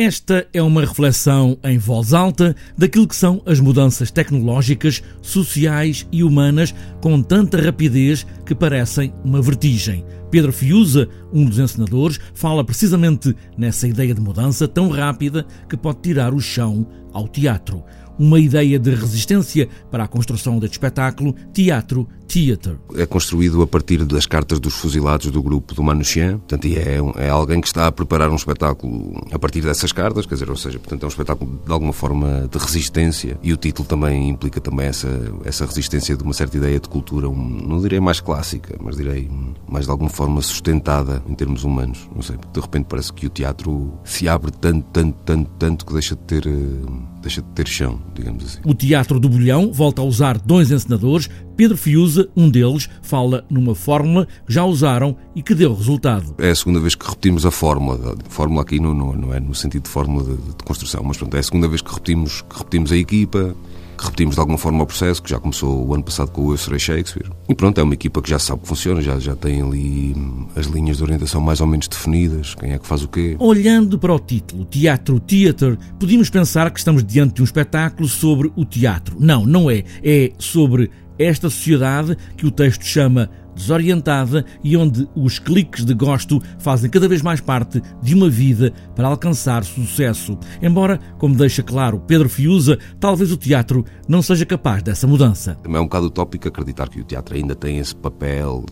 Esta é uma reflexão em voz alta daquilo que são as mudanças tecnológicas, sociais e humanas com tanta rapidez que parecem uma vertigem. Pedro Fiuza, um dos encenadores, fala precisamente nessa ideia de mudança tão rápida que pode tirar o chão ao teatro. Uma ideia de resistência para a construção deste espetáculo, Teatro Theater. É construído a partir das cartas dos fuzilados do grupo do Manouchian, portanto, é, é alguém que está a preparar um espetáculo a partir dessas cartas, quer dizer, ou seja, portanto, é um espetáculo de alguma forma de resistência. E o título também implica também essa, essa resistência de uma certa ideia de cultura, um, não direi mais clássica, mas direi mais de alguma forma sustentada em termos humanos, não sei, de repente parece que o teatro se abre tanto, tanto, tanto, tanto que deixa de ter eh, deixa de ter chão, digamos assim. O Teatro do Bolhão volta a usar dois encenadores. Pedro Fiuza, um deles, fala numa fórmula que já usaram e que deu resultado. É a segunda vez que repetimos a fórmula. Fórmula aqui não, não, não é no sentido de fórmula de, de construção, mas pronto, é a segunda vez que repetimos, que repetimos a equipa, que repetimos de alguma forma o processo, que já começou o ano passado com o Eu Serei Shakespeare. E pronto, é uma equipa que já sabe que funciona, já, já tem ali as linhas de orientação mais ou menos definidas, quem é que faz o quê. Olhando para o título, Teatro Theater, podíamos pensar que estamos diante de um espetáculo sobre o teatro. Não, não é. É sobre esta sociedade que o texto chama desorientada e onde os cliques de gosto fazem cada vez mais parte de uma vida para alcançar sucesso. Embora, como deixa claro Pedro Fiuza, talvez o teatro não seja capaz dessa mudança. É um bocado utópico acreditar que o teatro ainda tem esse papel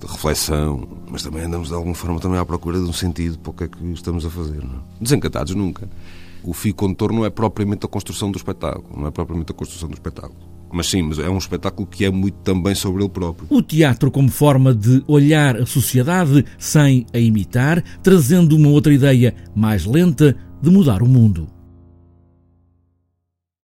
de reflexão, mas também andamos de alguma forma também à procura de um sentido para o que é que estamos a fazer. Não? É? Desencantados nunca. O fio condutor não é propriamente a construção do espetáculo, não é propriamente a construção do espetáculo mas sim, mas é um espetáculo que é muito também sobre ele próprio. O teatro como forma de olhar a sociedade sem a imitar, trazendo uma outra ideia mais lenta de mudar o mundo.